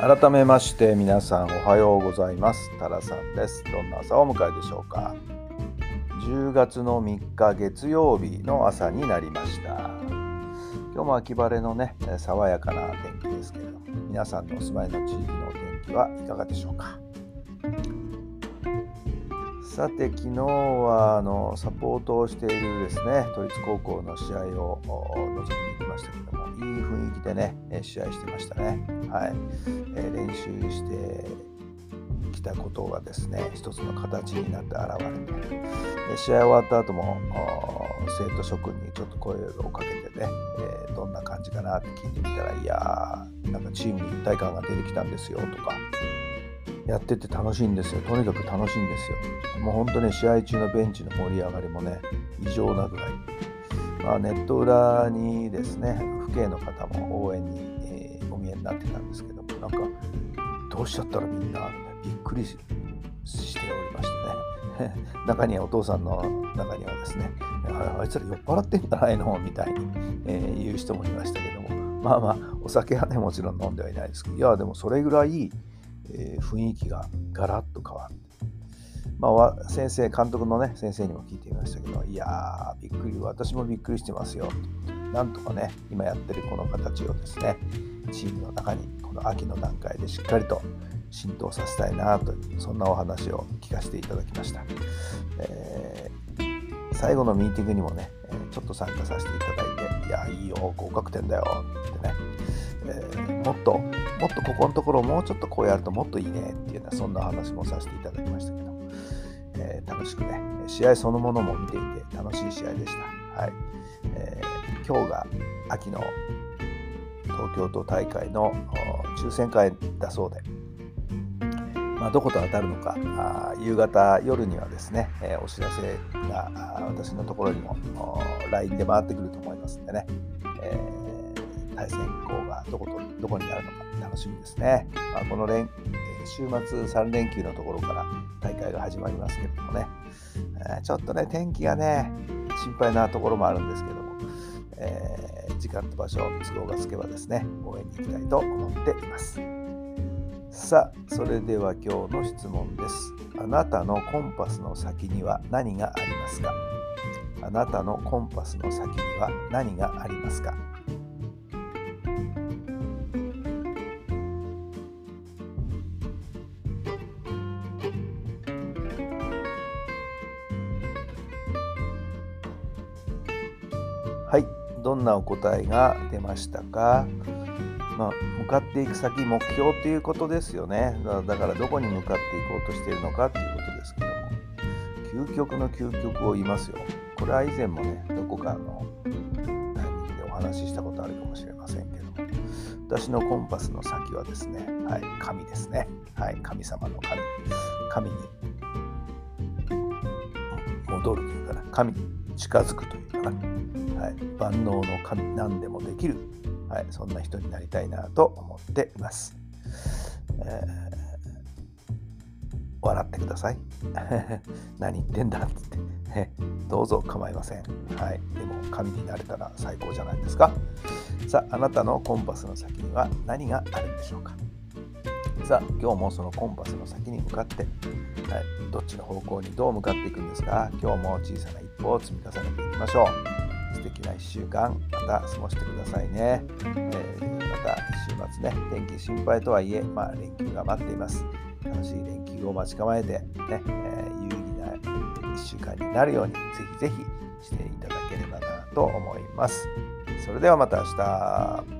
改めまして皆さんおはようございます。タラさんです。どんな朝をお迎えでしょうか。10月の3日月曜日の朝になりました。今日も秋晴れのね爽やかな天気ですけど皆さんのお住まいの地域のお天気はいかがでしょうか。さて昨日はあのサポートをしているですね都立高校の試合を覗きに行きましたけどもいい雰囲気でね試合してましたね。はい、え、練習してきたことがですね一つの形になって現れて試合終わった後も生徒諸君にちょっと声をかけてね、え、どんな感じかなって聞いてみたらいやーなんかチームに一体感が出てきたんですよとかやってて楽しいんですよとにかく楽しいんですよ。もう本当に試合中のベンチの盛り上がりもね異常なぐらい、まあ、ネット裏にですね父兄の方も応援に、えー、お見えになってたんですけどもなんかどうしちゃったらみんなびっくりしておりましてね。中にはお父さんの中にはですねあいつら酔っ払ってんじゃないのみたいに、えー、言う人もいましたけどもまあまあお酒はねもちろん飲んではいないですけどいやでもそれぐらいえー、雰囲気がガラッと変わって、まあ、先生、監督のね、先生にも聞いてみましたけど、いやー、びっくり、私もびっくりしてますよ。なんとかね、今やってるこの形をですね、チームの中に、この秋の段階でしっかりと浸透させたいなという、そんなお話を聞かせていただきました。えー、最後のミーティングにもね、ちょっと参加させていただいて、いや、いいよ、合格点だよってね、えー、もっともっとここのところをもうちょっとこうやるともっといいねっていうようなそんな話もさせていただきましたけど、えー、楽しくね試合そのものも見ていて楽しい試合でした、はい。えー、今日が秋の東京都大会の抽選会だそうで、まあ、どこと当たるのかあ夕方夜にはですね、えー、お知らせが私のところにも LINE で回ってくると思いますんでね、えー、対戦校がどことどこになるのか楽しみですね。まあ、この連週末3連休のところから大会が始まりますけれどもね、えー、ちょっとね、天気がね、心配なところもあるんですけども、えー、時間と場所、都合がつけばですね、応援に行きたいと思っています。さあ、それでは今日の質問です。あなたのコンパスの先には何がありますか？あなたのコンパスの先には何がありますか？はい。どんなお答えが出ましたか、まあ、向かっていく先目標っていうことですよね。だからどこに向かっていこうとしているのかっていうことですけども。究極の究極を言いますよ。これは以前もねどこかのタイミングでお話ししたことあるかもしれませんけども。私のコンパスの先はですね、はい、神ですね、はい、神様の神。神に戻るというかな。神に近づくというかなはい、万能の神何でもできる、はい、そんな人になりたいなと思っています。えー、笑ってください。何言ってんだっつって、どうぞ構いません。はい、でも神になれたら最高じゃないですか。さあ、あなたのコンパスの先には何があるんでしょうか。さあ、今日もそのコンパスの先に向かって、はい、どっちの方向にどう向かっていくんですか？今日も小さな一歩を積み重ねていきましょう。素敵な1週間また過ごしてくださいね、えー、また週末ね天気心配とはいえ、まあ、連休が待っています。楽しい連休を待ち構えてね、えー、有意義な1週間になるようにぜひぜひしていただければなと思います。それではまた明日。